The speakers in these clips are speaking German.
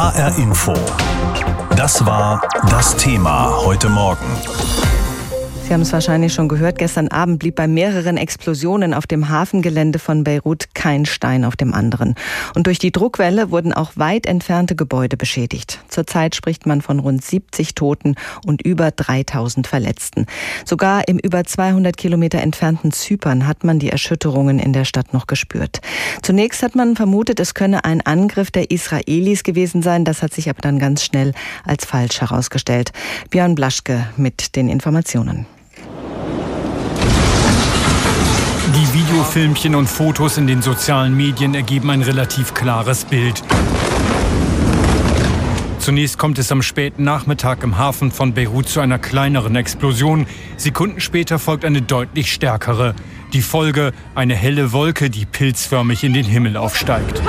HR Info. Das war das Thema heute Morgen. Sie haben es wahrscheinlich schon gehört, gestern Abend blieb bei mehreren Explosionen auf dem Hafengelände von Beirut kein Stein auf dem anderen. Und durch die Druckwelle wurden auch weit entfernte Gebäude beschädigt. Zurzeit spricht man von rund 70 Toten und über 3000 Verletzten. Sogar im über 200 Kilometer entfernten Zypern hat man die Erschütterungen in der Stadt noch gespürt. Zunächst hat man vermutet, es könne ein Angriff der Israelis gewesen sein. Das hat sich aber dann ganz schnell als falsch herausgestellt. Björn Blaschke mit den Informationen. Videofilmchen und Fotos in den sozialen Medien ergeben ein relativ klares Bild. Zunächst kommt es am späten Nachmittag im Hafen von Beirut zu einer kleineren Explosion. Sekunden später folgt eine deutlich stärkere. Die Folge eine helle Wolke, die pilzförmig in den Himmel aufsteigt.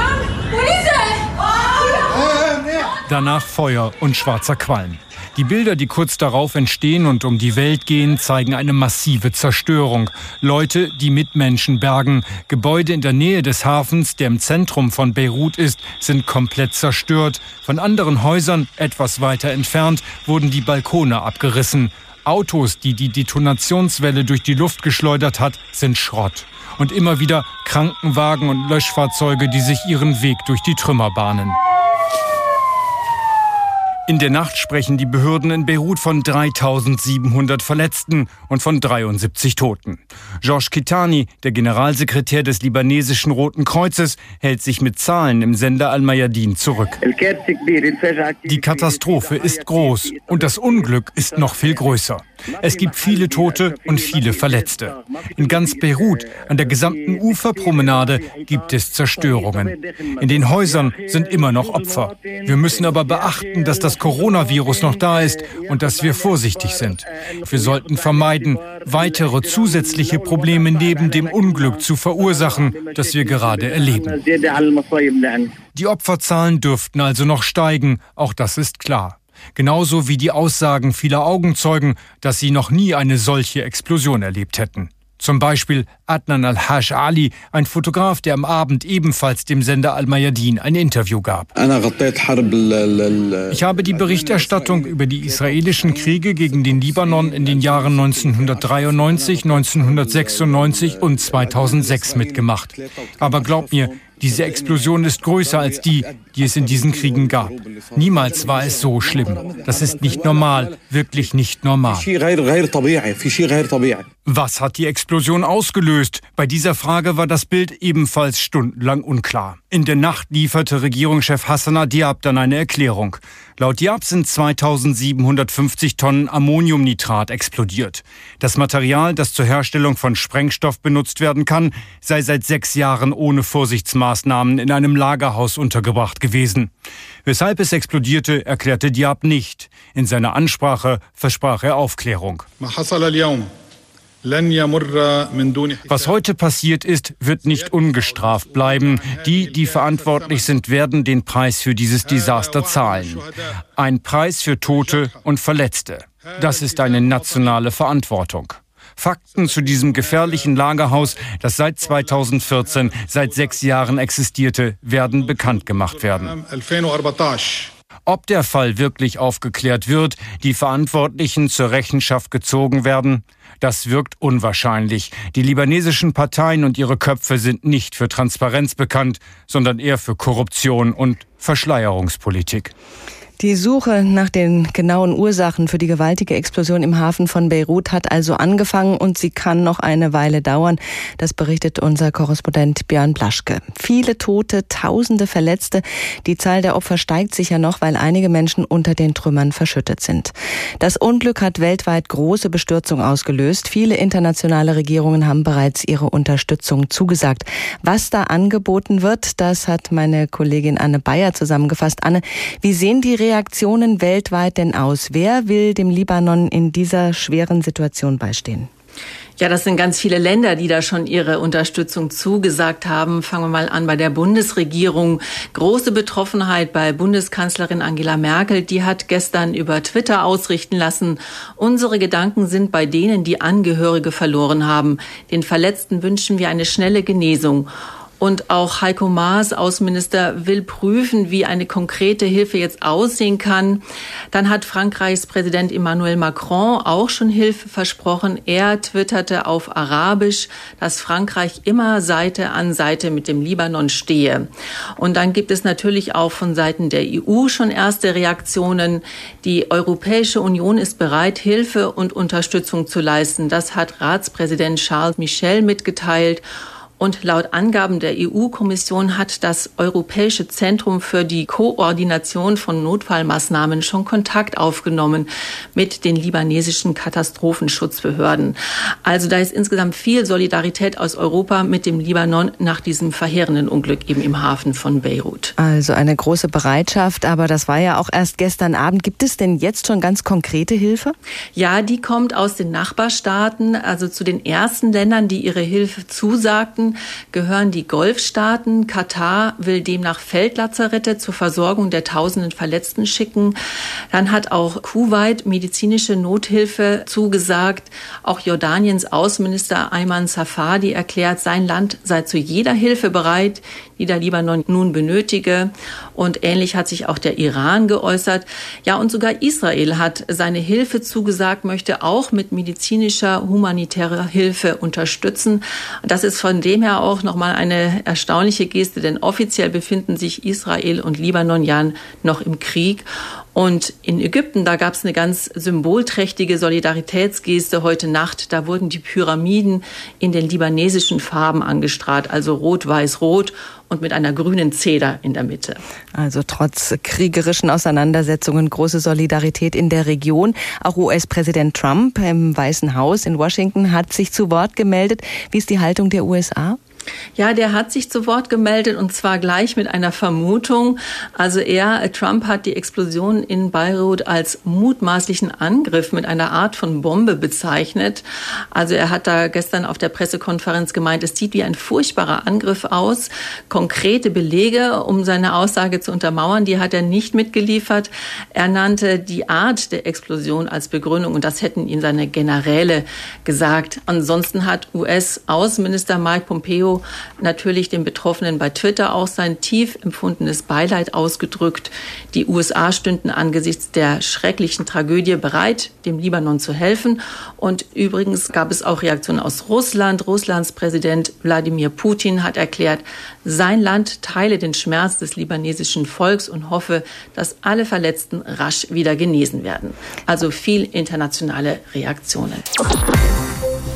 Danach Feuer und schwarzer Qualm. Die Bilder, die kurz darauf entstehen und um die Welt gehen, zeigen eine massive Zerstörung. Leute, die Mitmenschen bergen. Gebäude in der Nähe des Hafens, der im Zentrum von Beirut ist, sind komplett zerstört. Von anderen Häusern, etwas weiter entfernt, wurden die Balkone abgerissen. Autos, die die Detonationswelle durch die Luft geschleudert hat, sind Schrott. Und immer wieder Krankenwagen und Löschfahrzeuge, die sich ihren Weg durch die Trümmer bahnen. In der Nacht sprechen die Behörden in Beirut von 3700 Verletzten und von 73 Toten. Georges Kitani, der Generalsekretär des libanesischen Roten Kreuzes, hält sich mit Zahlen im Sender Al-Mayadin zurück. Die Katastrophe ist groß und das Unglück ist noch viel größer. Es gibt viele Tote und viele Verletzte. In ganz Beirut, an der gesamten Uferpromenade, gibt es Zerstörungen. In den Häusern sind immer noch Opfer. Wir müssen aber beachten, dass das Coronavirus noch da ist und dass wir vorsichtig sind. Wir sollten vermeiden, weitere zusätzliche Probleme neben dem Unglück zu verursachen, das wir gerade erleben. Die Opferzahlen dürften also noch steigen, auch das ist klar. Genauso wie die Aussagen vieler Augenzeugen, dass sie noch nie eine solche Explosion erlebt hätten. Zum Beispiel Adnan al-Haj Ali, ein Fotograf, der am Abend ebenfalls dem Sender Al-Mayadin ein Interview gab. Ich habe die Berichterstattung über die israelischen Kriege gegen den Libanon in den Jahren 1993, 1996 und 2006 mitgemacht. Aber glaub mir, diese Explosion ist größer als die, die es in diesen Kriegen gab. Niemals war es so schlimm. Das ist nicht normal, wirklich nicht normal. Was hat die Explosion ausgelöst? Bei dieser Frage war das Bild ebenfalls stundenlang unklar. In der Nacht lieferte Regierungschef Hassan Diab dann eine Erklärung. Laut Diab sind 2750 Tonnen Ammoniumnitrat explodiert. Das Material, das zur Herstellung von Sprengstoff benutzt werden kann, sei seit sechs Jahren ohne Vorsichtsmaßnahmen in einem Lagerhaus untergebracht gewesen. Weshalb es explodierte, erklärte Diab nicht. In seiner Ansprache versprach er Aufklärung. Was heute passiert ist, wird nicht ungestraft bleiben. Die, die verantwortlich sind, werden den Preis für dieses Desaster zahlen. Ein Preis für Tote und Verletzte. Das ist eine nationale Verantwortung. Fakten zu diesem gefährlichen Lagerhaus, das seit 2014, seit sechs Jahren existierte, werden bekannt gemacht werden. Ob der Fall wirklich aufgeklärt wird, die Verantwortlichen zur Rechenschaft gezogen werden, das wirkt unwahrscheinlich. Die libanesischen Parteien und ihre Köpfe sind nicht für Transparenz bekannt, sondern eher für Korruption und Verschleierungspolitik. Die Suche nach den genauen Ursachen für die gewaltige Explosion im Hafen von Beirut hat also angefangen und sie kann noch eine Weile dauern. Das berichtet unser Korrespondent Björn Blaschke. Viele Tote, Tausende Verletzte. Die Zahl der Opfer steigt sicher noch, weil einige Menschen unter den Trümmern verschüttet sind. Das Unglück hat weltweit große Bestürzung ausgelöst. Viele internationale Regierungen haben bereits ihre Unterstützung zugesagt. Was da angeboten wird, das hat meine Kollegin Anne Bayer zusammengefasst. Anne, wie sehen die Reaktionen weltweit denn aus? Wer will dem Libanon in dieser schweren Situation beistehen? Ja, das sind ganz viele Länder, die da schon ihre Unterstützung zugesagt haben. Fangen wir mal an bei der Bundesregierung. Große Betroffenheit bei Bundeskanzlerin Angela Merkel. Die hat gestern über Twitter ausrichten lassen. Unsere Gedanken sind bei denen, die Angehörige verloren haben. Den Verletzten wünschen wir eine schnelle Genesung. Und auch Heiko Maas, Außenminister, will prüfen, wie eine konkrete Hilfe jetzt aussehen kann. Dann hat Frankreichs Präsident Emmanuel Macron auch schon Hilfe versprochen. Er twitterte auf Arabisch, dass Frankreich immer Seite an Seite mit dem Libanon stehe. Und dann gibt es natürlich auch von Seiten der EU schon erste Reaktionen. Die Europäische Union ist bereit, Hilfe und Unterstützung zu leisten. Das hat Ratspräsident Charles Michel mitgeteilt. Und laut Angaben der EU-Kommission hat das Europäische Zentrum für die Koordination von Notfallmaßnahmen schon Kontakt aufgenommen mit den libanesischen Katastrophenschutzbehörden. Also da ist insgesamt viel Solidarität aus Europa mit dem Libanon nach diesem verheerenden Unglück eben im Hafen von Beirut. Also eine große Bereitschaft, aber das war ja auch erst gestern Abend. Gibt es denn jetzt schon ganz konkrete Hilfe? Ja, die kommt aus den Nachbarstaaten, also zu den ersten Ländern, die ihre Hilfe zusagten gehören die Golfstaaten. Katar will demnach Feldlazarette zur Versorgung der tausenden Verletzten schicken. Dann hat auch Kuwait medizinische Nothilfe zugesagt. Auch Jordaniens Außenminister Ayman Safadi erklärt, sein Land sei zu jeder Hilfe bereit, die der Libanon nun benötige. Und ähnlich hat sich auch der Iran geäußert. Ja, und sogar Israel hat seine Hilfe zugesagt, möchte auch mit medizinischer, humanitärer Hilfe unterstützen. Das ist von dem her auch nochmal eine erstaunliche Geste, denn offiziell befinden sich Israel und Libanon ja noch im Krieg. Und in Ägypten, da gab es eine ganz symbolträchtige Solidaritätsgeste heute Nacht. Da wurden die Pyramiden in den libanesischen Farben angestrahlt, also rot, weiß, rot und mit einer grünen Zeder in der Mitte. Also trotz kriegerischen Auseinandersetzungen große Solidarität in der Region. Auch US-Präsident Trump im Weißen Haus in Washington hat sich zu Wort gemeldet. Wie ist die Haltung der USA? Ja, der hat sich zu Wort gemeldet und zwar gleich mit einer Vermutung. Also er, Trump hat die Explosion in Beirut als mutmaßlichen Angriff mit einer Art von Bombe bezeichnet. Also er hat da gestern auf der Pressekonferenz gemeint, es sieht wie ein furchtbarer Angriff aus. Konkrete Belege, um seine Aussage zu untermauern, die hat er nicht mitgeliefert. Er nannte die Art der Explosion als Begründung und das hätten ihm seine Generäle gesagt. Ansonsten hat US-Außenminister Mike Pompeo natürlich den Betroffenen bei Twitter auch sein tief empfundenes Beileid ausgedrückt. Die USA stünden angesichts der schrecklichen Tragödie bereit, dem Libanon zu helfen. Und übrigens gab es auch Reaktionen aus Russland. Russlands Präsident Wladimir Putin hat erklärt, sein Land teile den Schmerz des libanesischen Volks und hoffe, dass alle Verletzten rasch wieder genesen werden. Also viel internationale Reaktionen.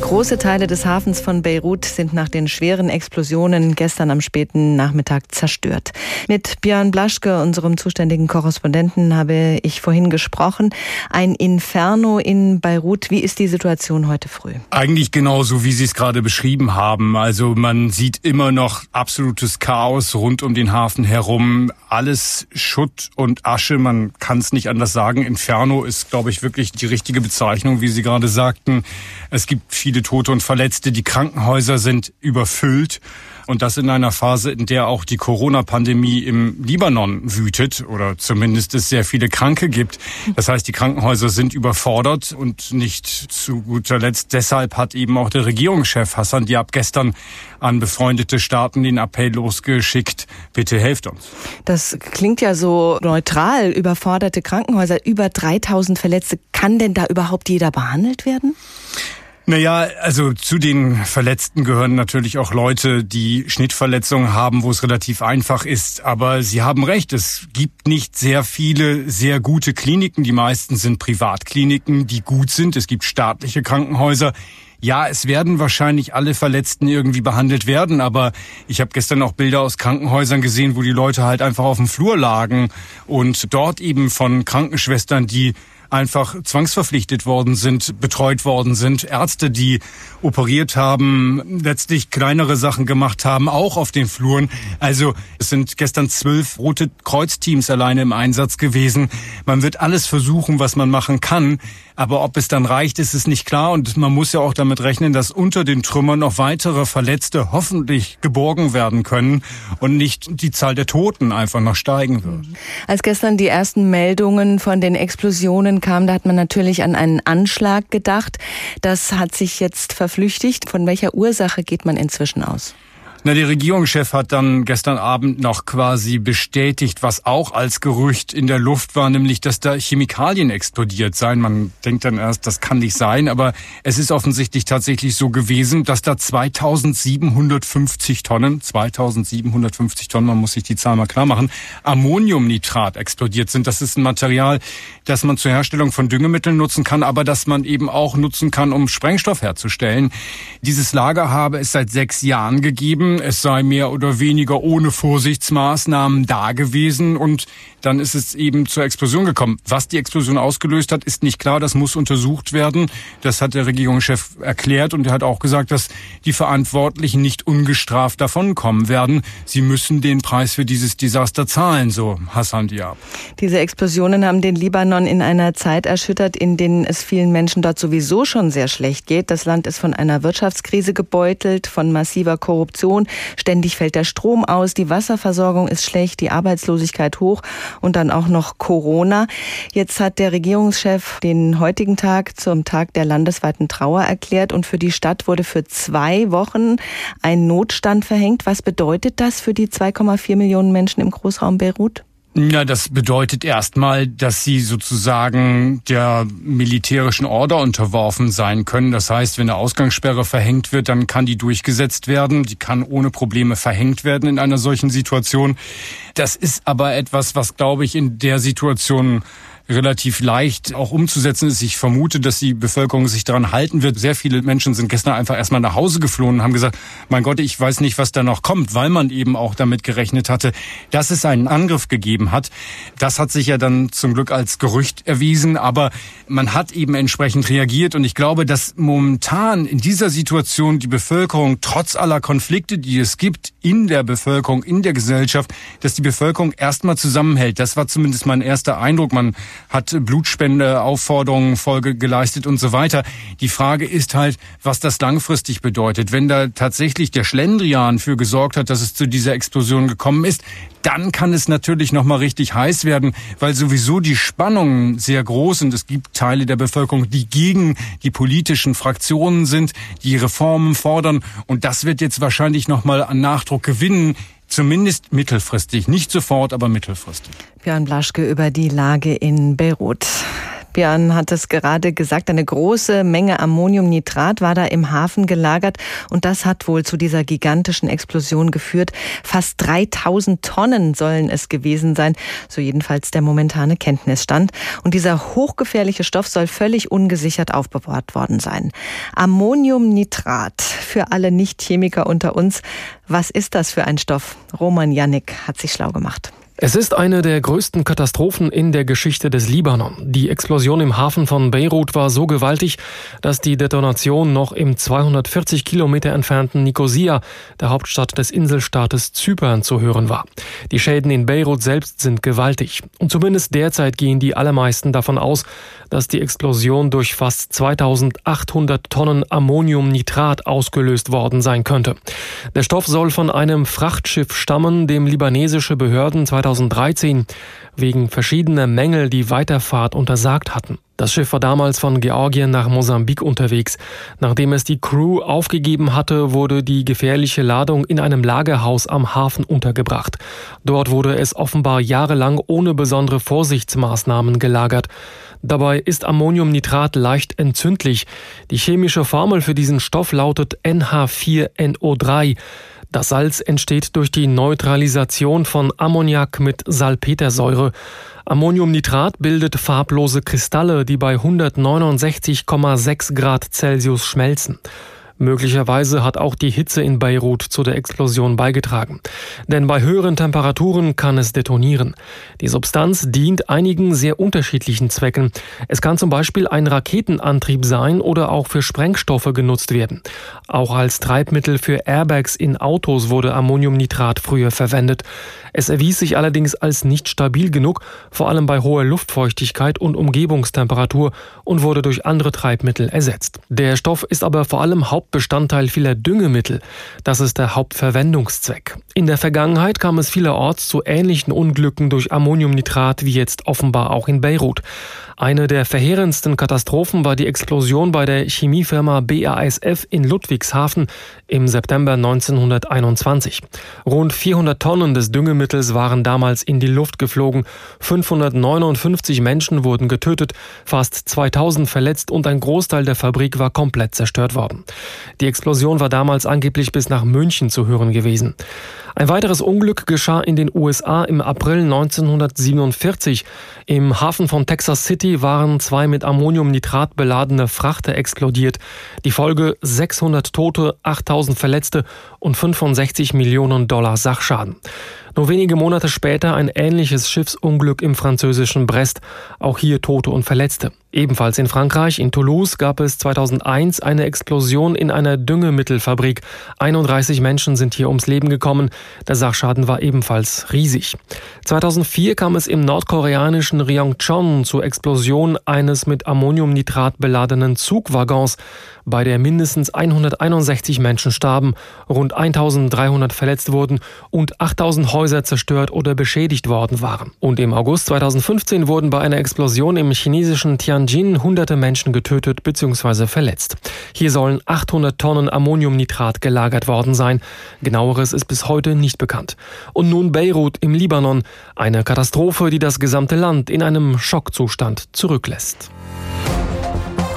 Große Teile des Hafens von Beirut sind nach den schweren Explosionen gestern am späten Nachmittag zerstört. Mit Björn Blaschke, unserem zuständigen Korrespondenten, habe ich vorhin gesprochen. Ein Inferno in Beirut. Wie ist die Situation heute früh? Eigentlich genauso, wie Sie es gerade beschrieben haben. Also man sieht immer noch absolutes Chaos rund um den Hafen herum. Alles Schutt und Asche. Man kann es nicht anders sagen. Inferno ist, glaube ich, wirklich die richtige Bezeichnung, wie Sie gerade sagten. Es gibt viele Tote und Verletzte. Die Krankenhäuser sind überfüllt. Und das in einer Phase, in der auch die Corona-Pandemie im Libanon wütet oder zumindest es sehr viele Kranke gibt. Das heißt, die Krankenhäuser sind überfordert und nicht zu guter Letzt deshalb hat eben auch der Regierungschef Hassan Diab gestern an befreundete Staaten den Appell losgeschickt, bitte helft uns. Das klingt ja so neutral, überforderte Krankenhäuser, über 3000 Verletzte. Kann denn da überhaupt jeder behandelt werden? Naja, also zu den Verletzten gehören natürlich auch Leute, die Schnittverletzungen haben, wo es relativ einfach ist. Aber Sie haben recht, es gibt nicht sehr viele sehr gute Kliniken. Die meisten sind Privatkliniken, die gut sind. Es gibt staatliche Krankenhäuser. Ja, es werden wahrscheinlich alle Verletzten irgendwie behandelt werden, aber ich habe gestern auch Bilder aus Krankenhäusern gesehen, wo die Leute halt einfach auf dem Flur lagen und dort eben von Krankenschwestern, die einfach zwangsverpflichtet worden sind, betreut worden sind. Ärzte, die operiert haben, letztlich kleinere Sachen gemacht haben, auch auf den Fluren. Also es sind gestern zwölf Rote Kreuzteams alleine im Einsatz gewesen. Man wird alles versuchen, was man machen kann. Aber ob es dann reicht, ist es nicht klar. Und man muss ja auch damit rechnen, dass unter den Trümmern noch weitere Verletzte hoffentlich geborgen werden können und nicht die Zahl der Toten einfach noch steigen wird. Als gestern die ersten Meldungen von den Explosionen kamen, da hat man natürlich an einen Anschlag gedacht. Das hat sich jetzt verflüchtigt. Von welcher Ursache geht man inzwischen aus? Na, der Regierungschef hat dann gestern Abend noch quasi bestätigt, was auch als Gerücht in der Luft war, nämlich, dass da Chemikalien explodiert seien. Man denkt dann erst, das kann nicht sein, aber es ist offensichtlich tatsächlich so gewesen, dass da 2750 Tonnen, 2750 Tonnen, man muss sich die Zahl mal klar machen, Ammoniumnitrat explodiert sind. Das ist ein Material, das man zur Herstellung von Düngemitteln nutzen kann, aber das man eben auch nutzen kann, um Sprengstoff herzustellen. Dieses Lager habe es seit sechs Jahren gegeben es sei mehr oder weniger ohne Vorsichtsmaßnahmen da gewesen und dann ist es eben zur Explosion gekommen. Was die Explosion ausgelöst hat, ist nicht klar. Das muss untersucht werden. Das hat der Regierungschef erklärt und er hat auch gesagt, dass die Verantwortlichen nicht ungestraft davonkommen werden. Sie müssen den Preis für dieses Desaster zahlen, so Hassan Diab. Diese Explosionen haben den Libanon in einer Zeit erschüttert, in denen es vielen Menschen dort sowieso schon sehr schlecht geht. Das Land ist von einer Wirtschaftskrise gebeutelt, von massiver Korruption. Ständig fällt der Strom aus, die Wasserversorgung ist schlecht, die Arbeitslosigkeit hoch und dann auch noch Corona. Jetzt hat der Regierungschef den heutigen Tag zum Tag der landesweiten Trauer erklärt und für die Stadt wurde für zwei Wochen ein Notstand verhängt. Was bedeutet das für die 2,4 Millionen Menschen im Großraum Beirut? Ja, das bedeutet erstmal, dass sie sozusagen der militärischen Order unterworfen sein können. Das heißt, wenn eine Ausgangssperre verhängt wird, dann kann die durchgesetzt werden. Die kann ohne Probleme verhängt werden in einer solchen Situation. Das ist aber etwas, was, glaube ich, in der Situation relativ leicht auch umzusetzen ist. Ich vermute, dass die Bevölkerung sich daran halten wird. Sehr viele Menschen sind gestern einfach erstmal nach Hause geflohen und haben gesagt, mein Gott, ich weiß nicht, was da noch kommt, weil man eben auch damit gerechnet hatte, dass es einen Angriff gegeben hat. Das hat sich ja dann zum Glück als Gerücht erwiesen, aber man hat eben entsprechend reagiert und ich glaube, dass momentan in dieser Situation die Bevölkerung trotz aller Konflikte, die es gibt in der Bevölkerung, in der Gesellschaft, dass die Bevölkerung erstmal zusammenhält. Das war zumindest mein erster Eindruck. Man hat Blutspendeaufforderungen Folge geleistet und so weiter. Die Frage ist halt, was das langfristig bedeutet. Wenn da tatsächlich der Schlendrian für gesorgt hat, dass es zu dieser Explosion gekommen ist, dann kann es natürlich noch mal richtig heiß werden, weil sowieso die Spannungen sehr groß sind. Es gibt Teile der Bevölkerung, die gegen die politischen Fraktionen sind, die Reformen fordern und das wird jetzt wahrscheinlich noch mal an Nachdruck gewinnen. Zumindest mittelfristig, nicht sofort, aber mittelfristig. Björn Blaschke über die Lage in Beirut. Björn hat es gerade gesagt, eine große Menge Ammoniumnitrat war da im Hafen gelagert und das hat wohl zu dieser gigantischen Explosion geführt. Fast 3000 Tonnen sollen es gewesen sein, so jedenfalls der momentane Kenntnisstand. Und dieser hochgefährliche Stoff soll völlig ungesichert aufbewahrt worden sein. Ammoniumnitrat für alle Nicht-Chemiker unter uns. Was ist das für ein Stoff? Roman Jannik hat sich schlau gemacht. Es ist eine der größten Katastrophen in der Geschichte des Libanon. Die Explosion im Hafen von Beirut war so gewaltig, dass die Detonation noch im 240 Kilometer entfernten Nicosia, der Hauptstadt des Inselstaates Zypern, zu hören war. Die Schäden in Beirut selbst sind gewaltig. Und zumindest derzeit gehen die allermeisten davon aus, dass die Explosion durch fast 2800 Tonnen Ammoniumnitrat ausgelöst worden sein könnte. Der Stoff soll von einem Frachtschiff stammen, dem libanesische Behörden 2013 wegen verschiedener Mängel die Weiterfahrt untersagt hatten. Das Schiff war damals von Georgien nach Mosambik unterwegs. Nachdem es die Crew aufgegeben hatte, wurde die gefährliche Ladung in einem Lagerhaus am Hafen untergebracht. Dort wurde es offenbar jahrelang ohne besondere Vorsichtsmaßnahmen gelagert. Dabei ist Ammoniumnitrat leicht entzündlich. Die chemische Formel für diesen Stoff lautet NH4NO3. Das Salz entsteht durch die Neutralisation von Ammoniak mit Salpetersäure. Ammoniumnitrat bildet farblose Kristalle, die bei 169,6 Grad Celsius schmelzen. Möglicherweise hat auch die Hitze in Beirut zu der Explosion beigetragen. Denn bei höheren Temperaturen kann es detonieren. Die Substanz dient einigen sehr unterschiedlichen Zwecken. Es kann zum Beispiel ein Raketenantrieb sein oder auch für Sprengstoffe genutzt werden. Auch als Treibmittel für Airbags in Autos wurde Ammoniumnitrat früher verwendet. Es erwies sich allerdings als nicht stabil genug, vor allem bei hoher Luftfeuchtigkeit und Umgebungstemperatur und wurde durch andere Treibmittel ersetzt. Der Stoff ist aber vor allem hauptsächlich Hauptbestandteil vieler Düngemittel. Das ist der Hauptverwendungszweck. In der Vergangenheit kam es vielerorts zu ähnlichen Unglücken durch Ammoniumnitrat wie jetzt offenbar auch in Beirut. Eine der verheerendsten Katastrophen war die Explosion bei der Chemiefirma BASF in Ludwigshafen im September 1921. Rund 400 Tonnen des Düngemittels waren damals in die Luft geflogen. 559 Menschen wurden getötet, fast 2000 verletzt und ein Großteil der Fabrik war komplett zerstört worden. Die Explosion war damals angeblich bis nach München zu hören gewesen. Ein weiteres Unglück geschah in den USA im April 1947. Im Hafen von Texas City waren zwei mit Ammoniumnitrat beladene Frachter explodiert. Die Folge 600 Tote, 8000 Verletzte und 65 Millionen Dollar Sachschaden. Nur wenige Monate später ein ähnliches Schiffsunglück im französischen Brest, auch hier Tote und Verletzte. Ebenfalls in Frankreich, in Toulouse, gab es 2001 eine Explosion in einer Düngemittelfabrik. 31 Menschen sind hier ums Leben gekommen. Der Sachschaden war ebenfalls riesig. 2004 kam es im nordkoreanischen Ryongchon zur Explosion eines mit Ammoniumnitrat beladenen Zugwaggons, bei der mindestens 161 Menschen starben, rund 1300 verletzt wurden und 8000 Häuser zerstört oder beschädigt worden waren. Und im August 2015 wurden bei einer Explosion im chinesischen Tianjin hunderte Menschen getötet bzw. verletzt. Hier sollen 800 Tonnen Ammoniumnitrat gelagert worden sein. Genaueres ist bis heute nicht bekannt. Und nun Beirut im Libanon, eine Katastrophe, die das gesamte Land in einem Schockzustand zurücklässt.